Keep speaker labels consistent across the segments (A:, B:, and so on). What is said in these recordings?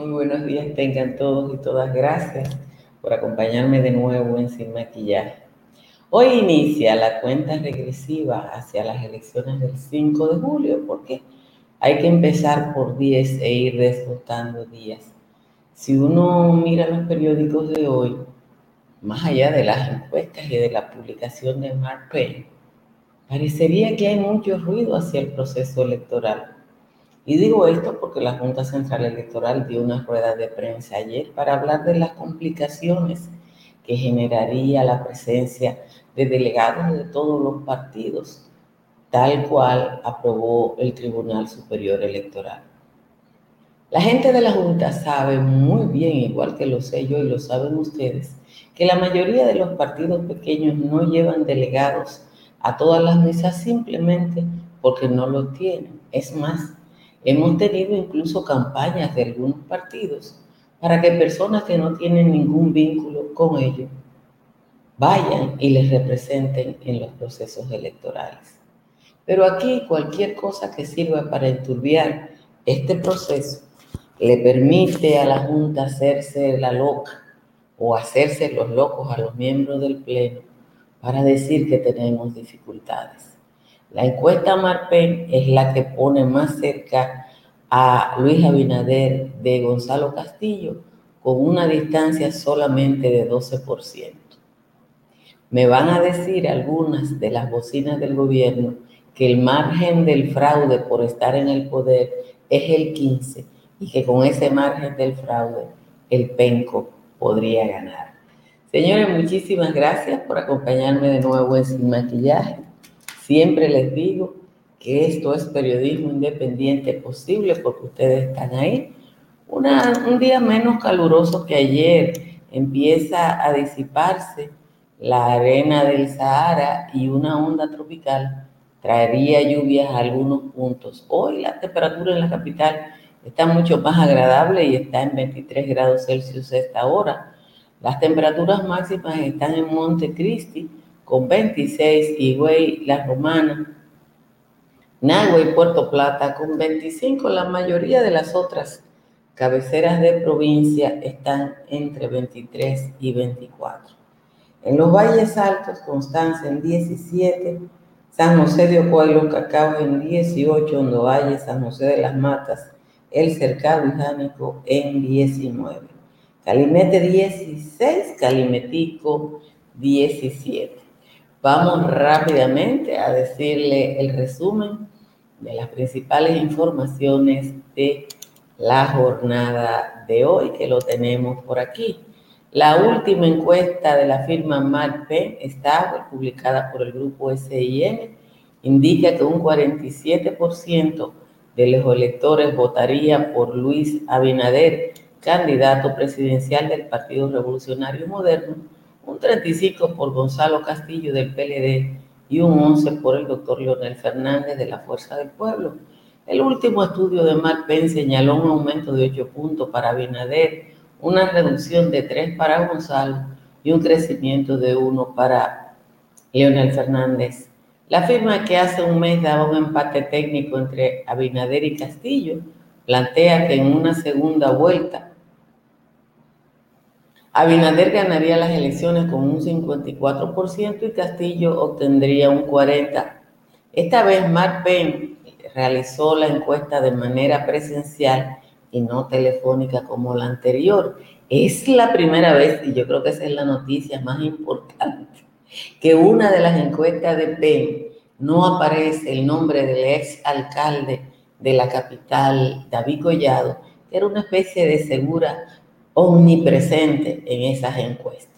A: Muy buenos días tengan todos y todas. Gracias por acompañarme de nuevo en Sin Maquillaje. Hoy inicia la cuenta regresiva hacia las elecciones del 5 de julio porque hay que empezar por 10 e ir descontando días. Si uno mira los periódicos de hoy, más allá de las encuestas y de la publicación de Mark Payne, parecería que hay mucho ruido hacia el proceso electoral. Y digo esto porque la Junta Central Electoral dio una rueda de prensa ayer para hablar de las complicaciones que generaría la presencia de delegados de todos los partidos, tal cual aprobó el Tribunal Superior Electoral. La gente de la Junta sabe muy bien, igual que lo sé yo y lo saben ustedes, que la mayoría de los partidos pequeños no llevan delegados a todas las mesas simplemente porque no lo tienen. Es más, hemos tenido incluso campañas de algunos partidos para que personas que no tienen ningún vínculo con ellos vayan y les representen en los procesos electorales. Pero aquí cualquier cosa que sirva para enturbiar este proceso le permite a la Junta hacerse la loca o hacerse los locos a los miembros del Pleno para decir que tenemos dificultades. La encuesta Marpen es la que pone más cerca a Luis Abinader de Gonzalo Castillo con una distancia solamente de 12%. Me van a decir algunas de las bocinas del gobierno que el margen del fraude por estar en el poder es el 15 y que con ese margen del fraude el penco podría ganar. Señores, muchísimas gracias por acompañarme de nuevo en Sin Maquillaje. Siempre les digo que esto es periodismo independiente posible porque ustedes están ahí. un día menos caluroso que ayer empieza a disiparse la arena del Sahara y una onda tropical traería lluvias a algunos puntos. Hoy la temperatura en la capital está mucho más agradable y está en 23 grados Celsius esta hora las temperaturas máximas están en Montecristi con 26, Higüey, La Romana, Nagua y Puerto Plata con 25. La mayoría de las otras cabeceras de provincia están entre 23 y 24. En los valles altos, Constanza en 17, San José de Ocoa y Los Cacaos en 18, Hondo Valle, San José de las Matas, El Cercado y Jánico en 19. Calimete 16, Calimetico 17. Vamos rápidamente a decirle el resumen de las principales informaciones de la jornada de hoy, que lo tenemos por aquí. La última encuesta de la firma MACP está publicada por el grupo SIM, indica que un 47% de los electores votaría por Luis Abinader candidato presidencial del Partido Revolucionario Moderno, un 35 por Gonzalo Castillo del PLD y un 11 por el doctor Leonel Fernández de la Fuerza del Pueblo. El último estudio de Mark Penn señaló un aumento de 8 puntos para Binader, una reducción de 3 para Gonzalo y un crecimiento de 1 para Leonel Fernández. La firma que hace un mes daba un empate técnico entre Abinader y Castillo plantea que en una segunda vuelta Abinader ganaría las elecciones con un 54% y Castillo obtendría un 40%. Esta vez Mark Penn realizó la encuesta de manera presencial y no telefónica como la anterior. Es la primera vez, y yo creo que esa es la noticia más importante, que una de las encuestas de Penn no aparece el nombre del ex alcalde de la capital, David Collado, que era una especie de segura omnipresente en esas encuestas.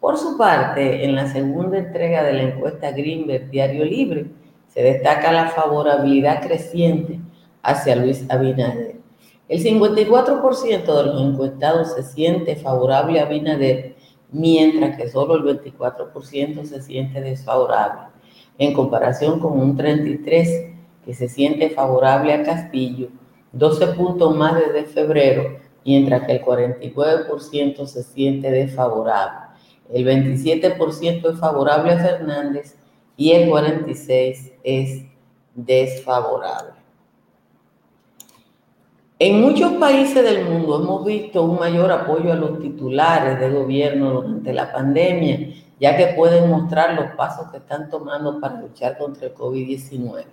A: Por su parte, en la segunda entrega de la encuesta Greenberg Diario Libre, se destaca la favorabilidad creciente hacia Luis Abinader. El 54% de los encuestados se siente favorable a Abinader, mientras que solo el 24% se siente desfavorable, en comparación con un 33% que se siente favorable a Castillo, 12 puntos más desde febrero, mientras que el 49% se siente desfavorable. El 27% es favorable a Fernández y el 46% es desfavorable. En muchos países del mundo hemos visto un mayor apoyo a los titulares de gobierno durante la pandemia, ya que pueden mostrar los pasos que están tomando para luchar contra el COVID-19.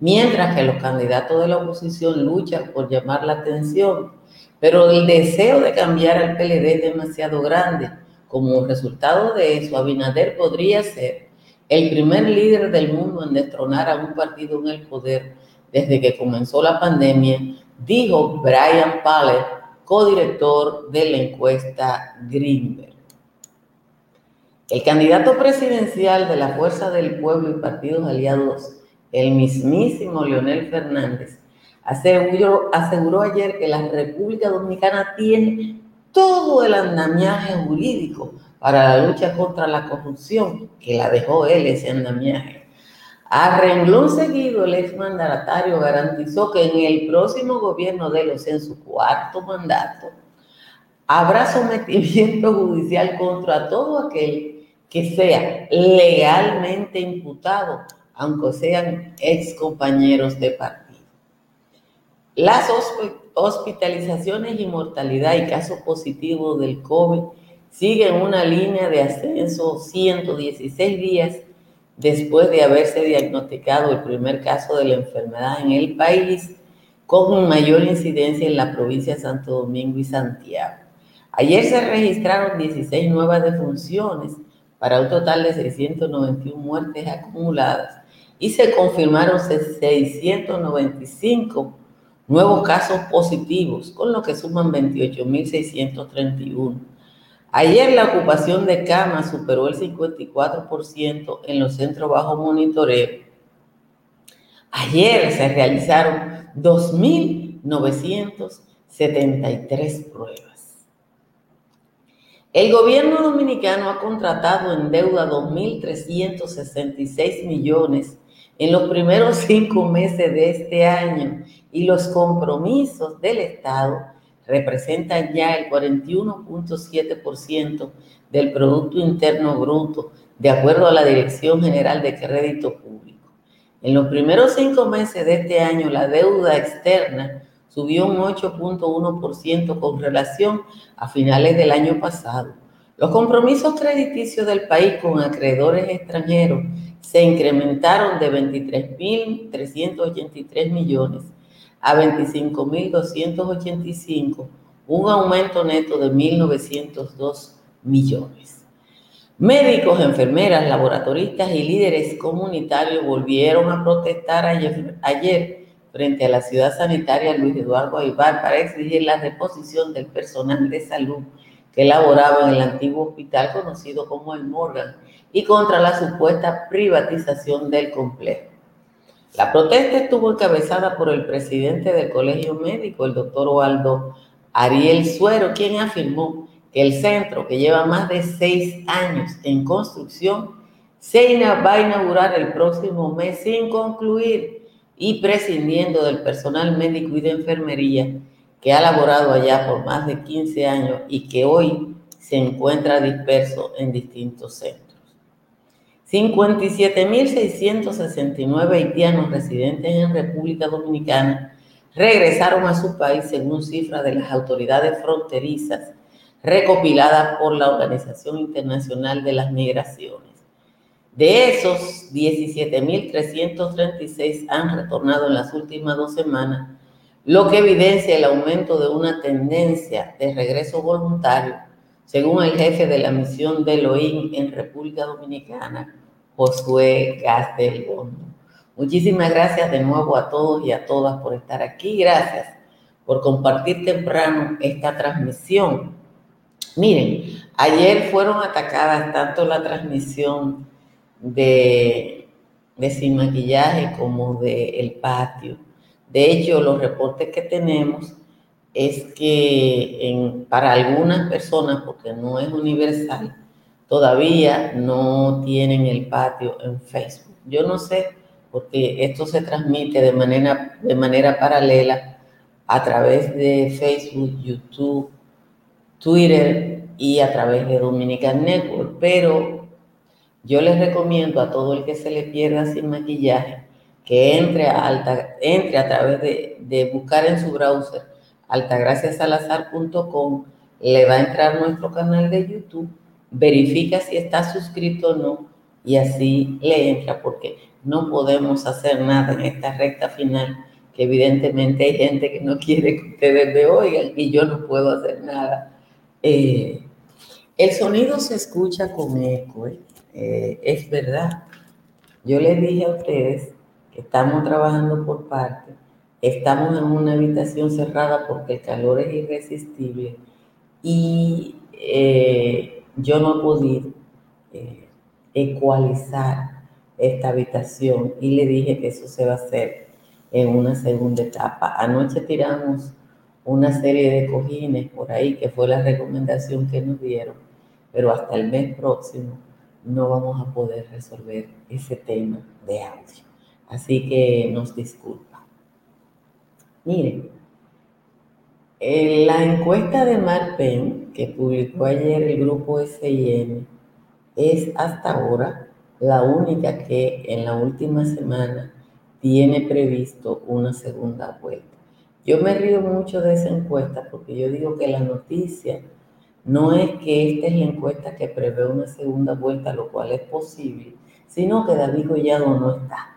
A: Mientras que los candidatos de la oposición luchan por llamar la atención, pero el deseo de cambiar al PLD es demasiado grande. Como resultado de eso, Abinader podría ser el primer líder del mundo en destronar a un partido en el poder desde que comenzó la pandemia dijo Brian Paller, codirector de la encuesta Greenberg. El candidato presidencial de la Fuerza del Pueblo y partidos aliados, el mismísimo Leonel Fernández, aseguró, aseguró ayer que la República Dominicana tiene todo el andamiaje jurídico para la lucha contra la corrupción, que la dejó él ese andamiaje a renglón seguido, el exmandatario garantizó que en el próximo gobierno de los, en su cuarto mandato, habrá sometimiento judicial contra todo aquel que sea legalmente imputado, aunque sean ex compañeros de partido. Las hospitalizaciones y mortalidad y casos positivos del COVID siguen una línea de ascenso 116 días después de haberse diagnosticado el primer caso de la enfermedad en el país, con mayor incidencia en la provincia de Santo Domingo y Santiago. Ayer se registraron 16 nuevas defunciones para un total de 691 muertes acumuladas y se confirmaron 695 nuevos casos positivos, con lo que suman 28.631 Ayer la ocupación de camas superó el 54% en los centros bajo monitoreo. Ayer se realizaron 2.973 pruebas. El gobierno dominicano ha contratado en deuda 2.366 millones en los primeros cinco meses de este año y los compromisos del Estado representan ya el 41.7% del Producto Interno Bruto, de acuerdo a la Dirección General de Crédito Público. En los primeros cinco meses de este año, la deuda externa subió un 8.1% con relación a finales del año pasado. Los compromisos crediticios del país con acreedores extranjeros se incrementaron de 23.383 millones a 25.285, un aumento neto de 1.902 millones. Médicos, enfermeras, laboratoristas y líderes comunitarios volvieron a protestar ayer, frente a la ciudad sanitaria Luis Eduardo Aybar para exigir la reposición del personal de salud que laboraba en el antiguo hospital conocido como el Morgan y contra la supuesta privatización del complejo. La protesta estuvo encabezada por el presidente del Colegio Médico, el doctor Waldo Ariel Suero, quien afirmó que el centro, que lleva más de seis años en construcción, se va a inaugurar el próximo mes sin concluir y prescindiendo del personal médico y de enfermería que ha laborado allá por más de 15 años y que hoy se encuentra disperso en distintos centros. 57.669 haitianos residentes en República Dominicana regresaron a su país según cifras de las autoridades fronterizas recopiladas por la Organización Internacional de las Migraciones. De esos, 17.336 han retornado en las últimas dos semanas, lo que evidencia el aumento de una tendencia de regreso voluntario según el jefe de la misión del OIN en República Dominicana, Josué Gastelbondo. Muchísimas gracias de nuevo a todos y a todas por estar aquí. Gracias por compartir temprano esta transmisión. Miren, ayer fueron atacadas tanto la transmisión de, de Sin Maquillaje como de El Patio. De hecho, los reportes que tenemos es que para algunas personas, porque no es universal, todavía no tienen el patio en Facebook. Yo no sé, porque esto se transmite de manera, de manera paralela a través de Facebook, YouTube, Twitter y a través de Dominican Network, pero yo les recomiendo a todo el que se le pierda sin maquillaje que entre a, alta, entre a través de, de buscar en su browser altagraciasalazar.com, le va a entrar nuestro canal de YouTube, verifica si está suscrito o no y así le entra porque no podemos hacer nada en esta recta final, que evidentemente hay gente que no quiere que ustedes me oigan y yo no puedo hacer nada. Eh, el sonido se escucha con eco, ¿eh? Eh, es verdad. Yo les dije a ustedes estamos trabajando por parte, estamos en una habitación cerrada porque el calor es irresistible y yo no he podido ecualizar esta habitación y le dije que eso se va a hacer en una segunda etapa. Anoche tiramos una serie de cojines por ahí, que fue la recomendación que nos dieron, pero hasta el mes próximo no vamos a poder resolver ese tema de audio. Así que nos disculpa. Miren, la encuesta de Marpen que publicó ayer el grupo SIM es hasta ahora la única que en la última semana tiene previsto una segunda vuelta. Yo me río mucho de esa encuesta porque yo digo que la noticia no es que esta es la encuesta que prevé una segunda vuelta, lo cual es posible, sino que David Collado no está.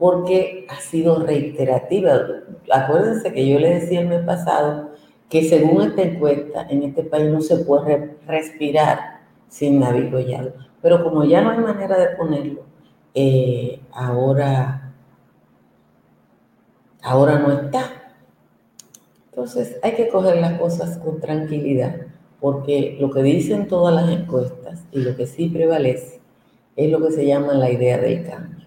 A: Porque ha sido reiterativa. Acuérdense que yo le decía el mes pasado que según esta encuesta, en este país no se puede respirar sin David Collado. Pero como ya no hay manera de ponerlo, eh, ahora ahora no está. Entonces hay que coger las cosas con tranquilidad, porque lo que dicen todas las encuestas y lo que sí prevalece es lo que se llama la idea del cambio.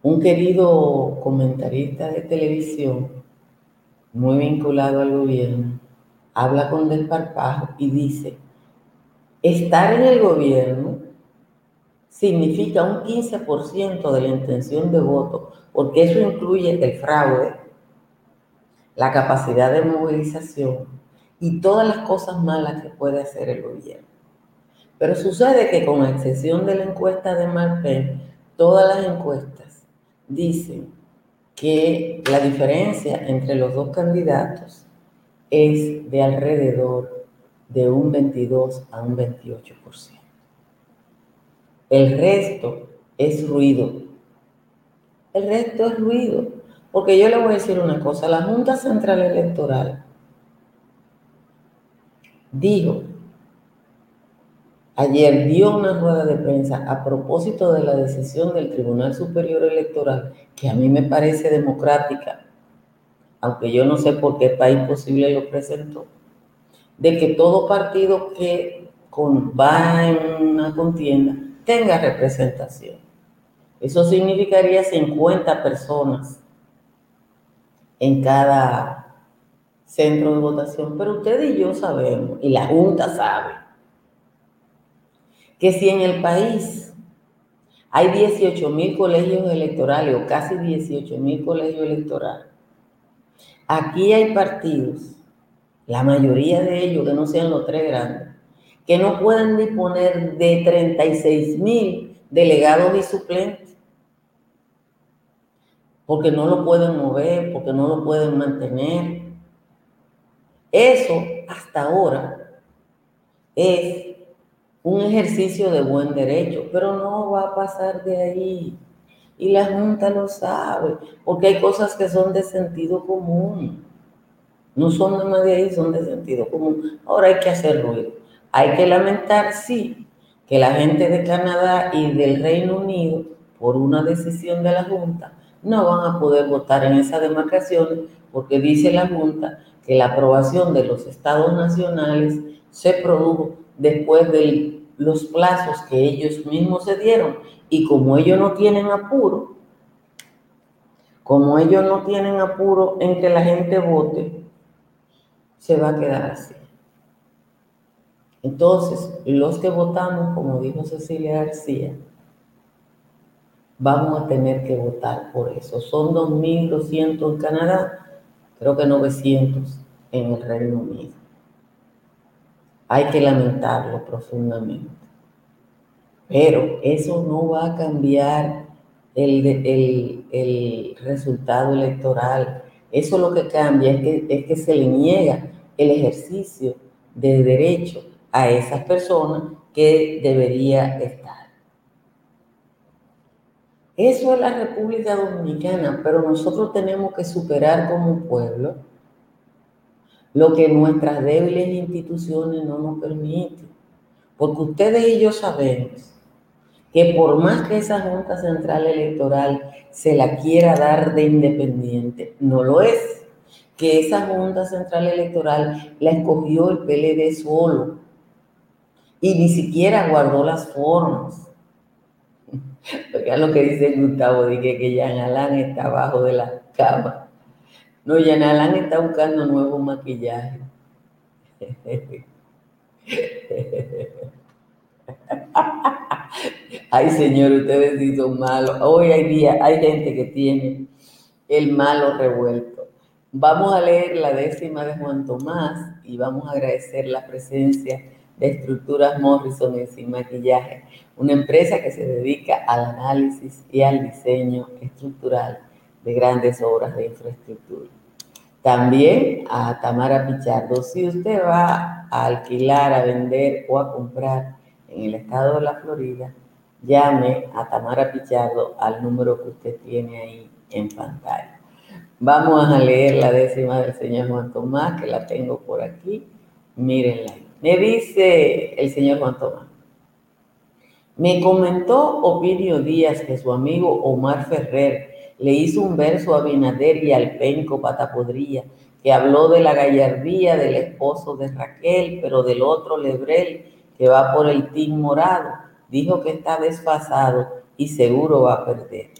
A: Un querido comentarista de televisión, muy vinculado al gobierno, habla con desparpajo y dice, estar en el gobierno significa un 15% de la intención de voto, porque eso incluye el fraude, la capacidad de movilización y todas las cosas malas que puede hacer el gobierno. Pero sucede que con excepción de la encuesta de Marpen, todas las encuestas dicen que la diferencia entre los dos candidatos es de alrededor de un 22 a un 28%. El resto es ruido. El resto es ruido. Porque yo le voy a decir una cosa, la Junta Central Electoral dijo, ayer dio una rueda de prensa a propósito de la decisión del Tribunal Superior Electoral, que a mí me parece democrática, aunque yo no sé por qué país posible lo presentó, de que todo partido que va en una contienda tenga representación. Eso significaría 50 personas en cada centro de votación. Pero usted y yo sabemos, y la Junta sabe, que si en el país hay 18 mil colegios electorales o casi 18 mil colegios electorales, aquí hay partidos, la mayoría de ellos que no sean los tres grandes, que no pueden disponer de 36 mil delegados y suplentes, porque no lo pueden mover, porque no lo pueden mantener. Eso hasta ahora es un ejercicio de buen derecho, pero no va a pasar de ahí. Y la Junta lo sabe, porque hay cosas que son de sentido común. No son de más de ahí, son de sentido común. Ahora hay que hacer ruido. Hay que lamentar, sí, que la gente de Canadá y del Reino Unido, por una decisión de la Junta, no van a poder votar en esas demarcaciones porque dice la Junta que la aprobación de los estados nacionales se produjo después de los plazos que ellos mismos se dieron y como ellos no tienen apuro, como ellos no tienen apuro en que la gente vote, se va a quedar así. Entonces, los que votamos, como dijo Cecilia García, vamos a tener que votar por eso. Son 2.200 en Canadá, creo que 900 en el Reino Unido. Hay que lamentarlo profundamente. Pero eso no va a cambiar el, el resultado electoral Eso lo que cambia es que, es que se le niega el ejercicio de derecho a esas personas que debería estar. Eso es la República Dominicana, pero nosotros tenemos que superar como pueblo lo que nuestras débiles instituciones no nos permiten. Porque ustedes y yo sabemos que por más que esa Junta Central Electoral se la quiera dar de independiente, no lo es. Que esa Junta Central Electoral la escogió el PLD solo y ni siquiera guardó las formas. Oigan lo que dice Gustavo, dije que Jean Alain está abajo de la cama. No, Jean Alain está buscando nuevo maquillaje. Ay, Señor, ustedes sí son malos. Hoy hay día, hay gente que tiene el malo revuelto. Vamos a leer la décima de Juan Tomás y vamos a agradecer la presencia de Estructuras Morrison en Sin Maquillaje, una empresa que se dedica al análisis y al diseño estructural de grandes obras de infraestructura. También a Tamara Pichardo, si usted va a alquilar, a vender o a comprar en el estado de la Florida, llame a Tamara Pichardo al número que usted tiene ahí en pantalla. Vamos a leer la décima del señor Juan Tomás, que la tengo por aquí. Mírenla. Me dice el señor Juan Tomás. Me comentó Ovidio Díaz que su amigo Omar Ferrer le hizo un verso a Binader y al penco Patapodría, que habló de la gallardía del esposo de Raquel, pero del otro Lebrel, que va por el tin morado. Dijo que está desfasado y seguro va a perder.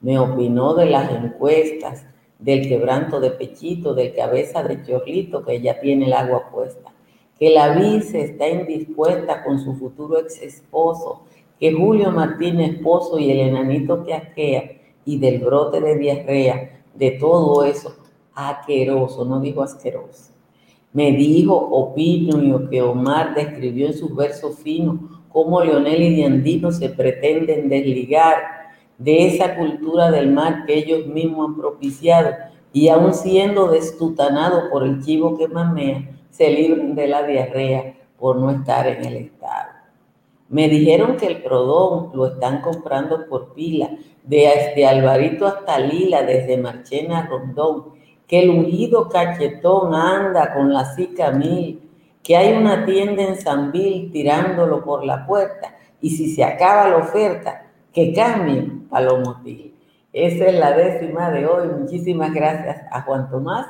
A: Me opinó de las encuestas, del quebranto de pechito, del cabeza de chorlito que ya tiene el agua puesta, que la vice está indispuesta con su futuro ex esposo, que Julio Martínez esposo y el enanito que asquea, y del brote de diarrea, de todo eso, aqueroso, no digo asqueroso. Me dijo, opino, que Omar describió en sus versos finos cómo Leonel y Diandino se pretenden desligar de esa cultura del mal que ellos mismos han propiciado y aún siendo destutanados por el chivo que mamea, se libran de la diarrea por no estar en el Estado. Me dijeron que el Prodón lo están comprando por pila, desde Alvarito hasta Lila, desde Marchena a Rondón, que el ungido cachetón anda con la Zika mil, que hay una tienda en Sanville tirándolo por la puerta y si se acaba la oferta, que cambien motivos. Esa es la décima de hoy. Muchísimas gracias a Juan Tomás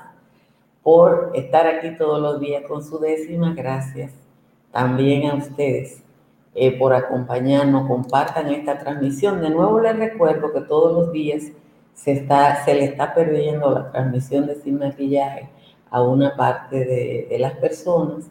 A: por estar aquí todos los días con su décima. Gracias también a ustedes eh, por acompañarnos. Compartan esta transmisión. De nuevo les recuerdo que todos los días se, está, se le está perdiendo la transmisión de Sin Maquillaje a una parte de, de las personas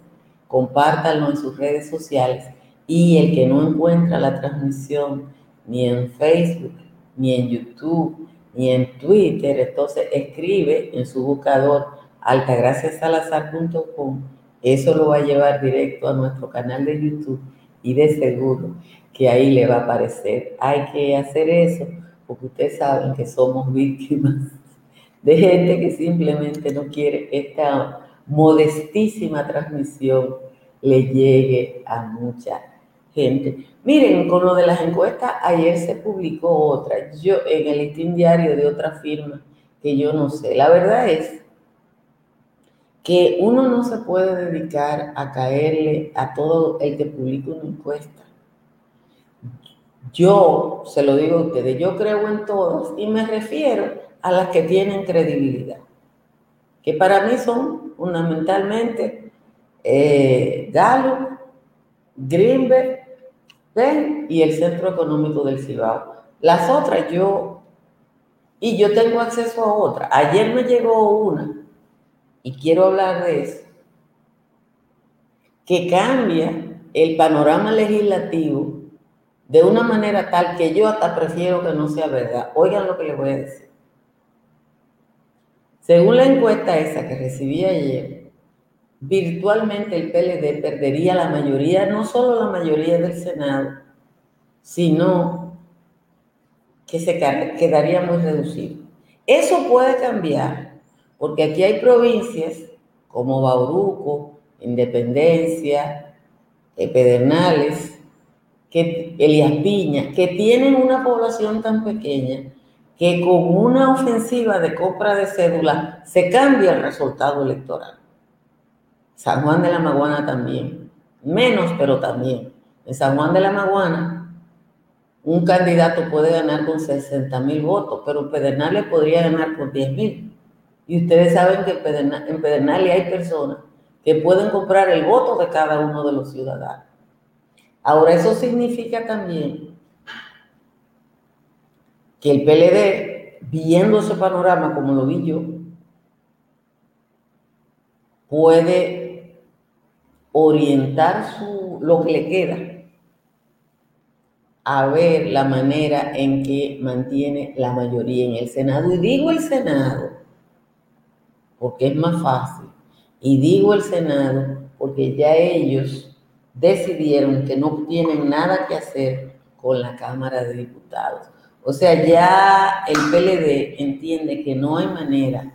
A: compártanlo en sus redes sociales y el que no encuentra la transmisión ni en Facebook, ni en YouTube, ni en Twitter, entonces escribe en su buscador altagraciasalazar.com, eso lo va a llevar directo a nuestro canal de YouTube y de seguro que ahí le va a aparecer. Hay que hacer eso porque ustedes saben que somos víctimas de gente que simplemente no quiere esta modestísima transmisión le llegue a mucha gente. Miren, con lo de las encuestas, ayer se publicó otra, yo en el listín diario de otra firma que yo no sé. La verdad es que uno no se puede dedicar a caerle a todo el que publica una encuesta. Yo, se lo digo a ustedes, yo creo en todas y me refiero a las que tienen credibilidad que para mí son fundamentalmente eh, Greenberg y el Centro Económico del Cibao. Las otras yo, y yo tengo acceso a otras. Ayer me llegó una, y quiero hablar de eso, que cambia el panorama legislativo de una manera tal que yo hasta prefiero que no sea verdad. Oigan lo que les voy a decir. Según la encuesta esa que recibí ayer, virtualmente el PLD perdería la mayoría, no solo la mayoría del Senado, sino que se quedaría muy reducido. Eso puede cambiar Porque aquí hay provincias como Bauruco, Independencia, Pedernales, que, Elías Piña, que tienen una población tan pequeña que con una ofensiva de compra de cédula se cambia el resultado electoral. San Juan de la Maguana también, menos pero también. En San Juan de la Maguana, un candidato puede ganar con 60 mil votos, pero Pedernales podría ganar por 10 mil. Y ustedes saben que en Pedernales hay personas que pueden comprar el voto de cada uno de los ciudadanos. Ahora, eso significa también que el PLD, viendo ese panorama como lo vi yo, puede orientar lo que le queda a ver la manera en que mantiene la mayoría en el Senado. Y digo el Senado porque es más fácil. Y digo el Senado porque ya ellos decidieron que no tienen nada que hacer con la Cámara de Diputados. O sea, ya el PLD entiende que no hay manera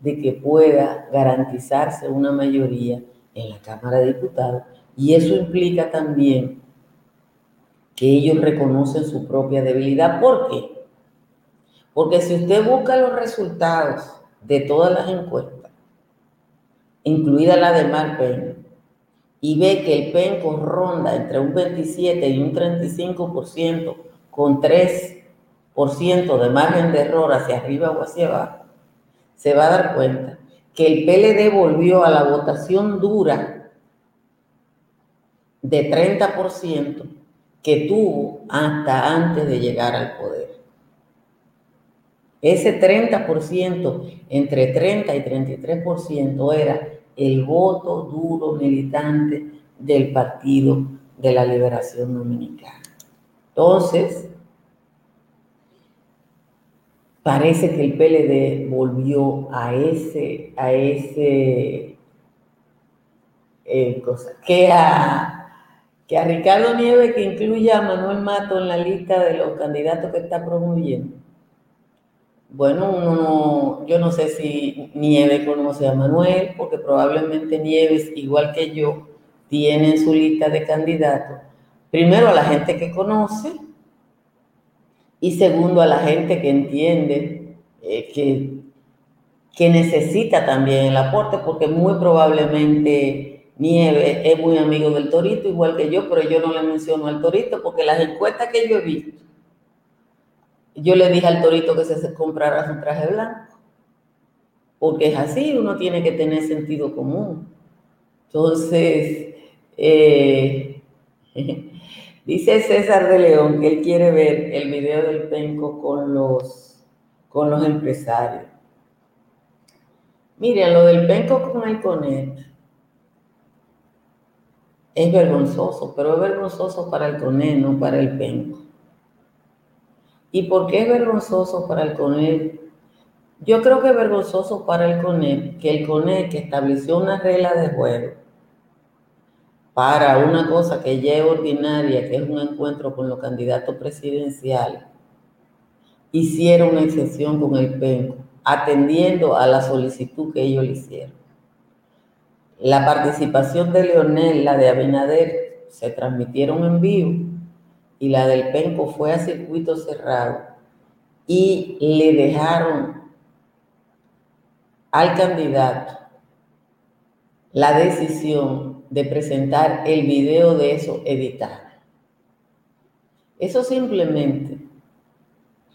A: de que pueda garantizarse una mayoría en la Cámara de Diputados y eso implica también que ellos reconocen su propia debilidad. ¿Por qué? Porque si usted busca los resultados de todas las encuestas, incluida la de Marpen, y ve que el penco ronda entre un 27 y un 35% con 3% de margen de error hacia arriba o hacia abajo, se va a dar cuenta que el PLD volvió a la votación dura de 30% que tuvo hasta antes de llegar al poder. Ese 30%, entre 30 y 33% era el voto duro militante del Partido de la Liberación Dominicana. Entonces, parece que el PLD volvió a ese, a ese, eh, cosa, que a, que a Ricardo Nieves, que incluya a Manuel Mato en la lista de los candidatos que está promoviendo, bueno, yo no sé si Nieves conoce a Manuel, porque probablemente Nieves, igual que yo, tiene en su lista de candidatos, primero a la gente que conoce y segundo a la gente que entiende eh, que, que necesita también el aporte, porque muy probablemente Nieves es muy amigo del Torito, igual que yo, pero yo no le menciono al Torito, porque las encuestas que yo he visto, yo le dije al torito que se comprara su traje blanco, porque es así, uno tiene que tener sentido común. Entonces, eh, dice César de León que él quiere ver el video del penco con los, con los empresarios. Miren, lo del penco con el CONET es vergonzoso, pero es vergonzoso para el CONET, no para el penco. ¿Y por qué es vergonzoso para el CONEP? Yo creo que es vergonzoso para el CONEP que el CONEP que estableció una regla de juego para una cosa que ya es ordinaria, que es un encuentro con los candidatos presidenciales, hiciera una excepción con el PENCO, atendiendo a la solicitud que ellos le hicieron. La participación de Leonel, la de Abinader, se transmitieron en vivo y la del Penco fue a circuito cerrado y le dejaron al candidato la decisión de presentar el video de eso editado. Eso simplemente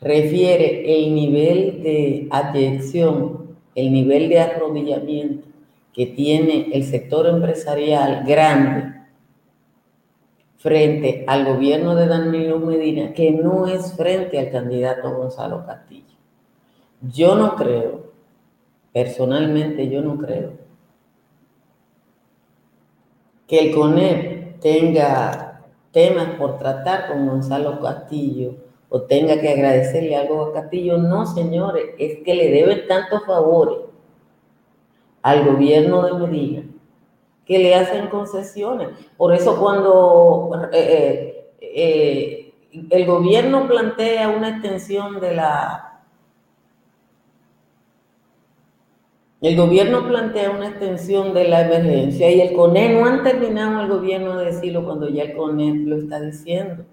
A: refiere el nivel de atención, el nivel de arrodillamiento que tiene el sector empresarial grande frente al gobierno de Danilo Medina que no es frente al candidato Gonzalo Castillo. Yo no creo, personalmente yo no creo, que el CONEP tenga temas por tratar con Gonzalo Castillo o tenga que agradecerle algo a Castillo. No, señores, es que le deben tantos favores al gobierno de Medina que le hacen concesiones. Por eso cuando eh, eh, eh, el gobierno plantea una extensión de la el gobierno plantea una extensión de la emergencia y el CONE no han terminado el gobierno de decirlo cuando ya el CONE lo está diciendo.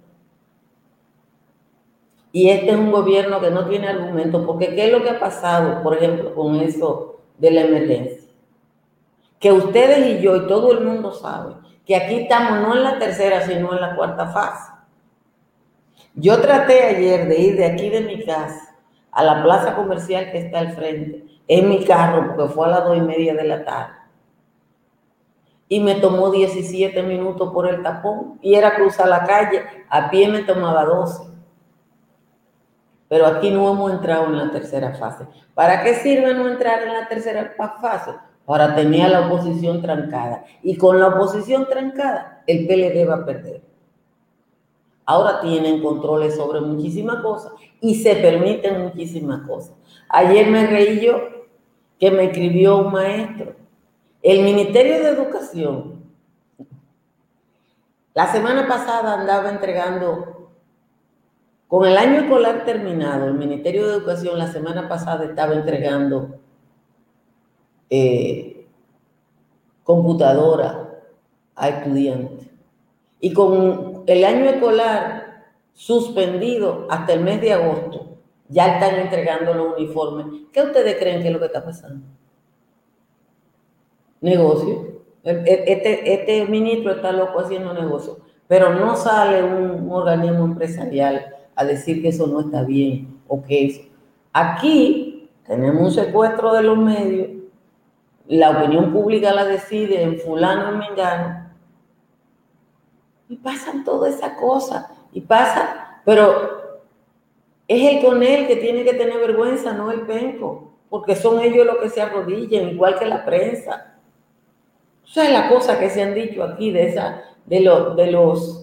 A: Y este es un gobierno que no tiene argumentos, porque ¿qué es lo que ha pasado, por ejemplo, con eso de la emergencia? Que ustedes y yo y todo el mundo sabe que aquí estamos no en la tercera, sino en la cuarta fase. Yo traté ayer de ir de aquí de mi casa a la plaza comercial que está al frente, en mi carro, porque fue a las dos y media de la tarde. Y me tomó 17 minutos por el tapón. Y era cruzar la calle, a pie me tomaba 12. Pero aquí no hemos entrado en la tercera fase. ¿Para qué sirve no entrar en la tercera fase? Para tener a la oposición trancada. Y con la oposición trancada, el PLD va a perder ahora tienen controles sobre muchísimas cosas y se permiten muchísimas cosas. Ayer me reí yo que me escribió un maestro. El Ministerio de Educación, la semana pasada andaba entregando, con el año escolar terminado, el Ministerio de Educación la semana pasada estaba entregando eh, computadora a estudiantes. Y con el año escolar suspendido hasta el mes de agosto, ya están entregando los uniformes. ¿Qué ustedes creen que es lo que está pasando? Negocio. Este, este ministro está loco haciendo negocio, pero no sale un organismo empresarial a decir que eso no está bien o que eso. Aquí tenemos un secuestro de los medios, la opinión pública la decide en fulano y mengano, y pasan todas esas cosas. Y pasa, pero es el con él que tiene que tener vergüenza, no el penco. Porque son ellos los que se arrodillan, igual que la prensa. O sea, la cosa que se han dicho aquí de, esa, de, de los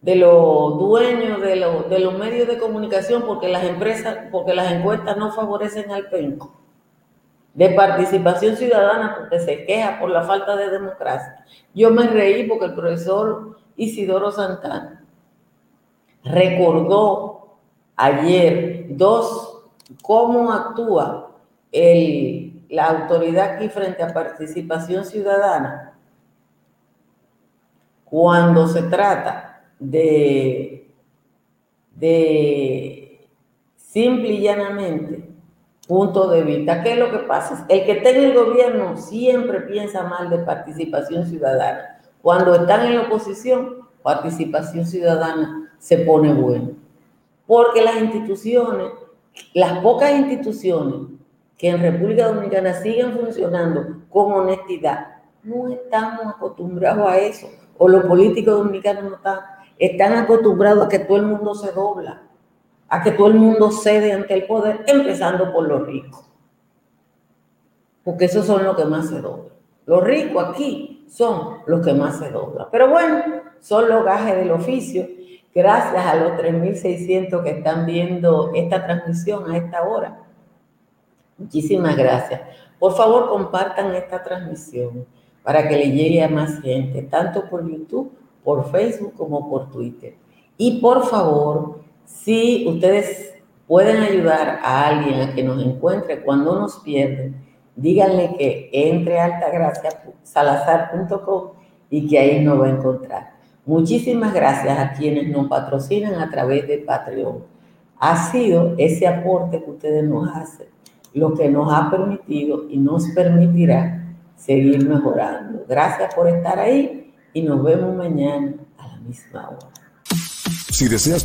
A: de los dueños de, de los medios de comunicación porque las empresas, porque las encuestas no favorecen al penco de participación ciudadana porque se queja por la falta de democracia. Yo me reí porque el profesor Isidoro Santana recordó ayer dos cómo actúa el, la autoridad aquí frente a participación ciudadana cuando se trata de, de simple y llanamente punto de vista. ¿Qué es lo que pasa? El que está en el gobierno siempre piensa mal de participación ciudadana. Cuando están en la oposición, participación ciudadana se pone bueno. Porque las instituciones, las pocas instituciones que en República Dominicana siguen funcionando con honestidad, no estamos acostumbrados a eso. O los políticos dominicanos no están, están acostumbrados a que todo el mundo se dobla a que todo el mundo cede ante el poder, empezando por los ricos. Porque esos son los que más se doblan. Los ricos aquí son los que más se doblan. Pero bueno, son los gajes del oficio. Gracias a los 3.600 que están viendo esta transmisión a esta hora. Muchísimas gracias. Por favor, compartan esta transmisión para que le llegue a más gente, tanto por YouTube, por Facebook como por Twitter. Y por favor, si ustedes pueden ayudar a alguien a que nos encuentre cuando nos pierden, díganle que entre a altagracia.salazar.com y que ahí nos va a encontrar. Muchísimas gracias a quienes nos patrocinan a través de Patreon. Ha sido ese aporte que ustedes nos hacen lo que nos ha permitido y nos permitirá seguir mejorando. Gracias por estar ahí y nos vemos mañana a la misma hora.
B: Si deseas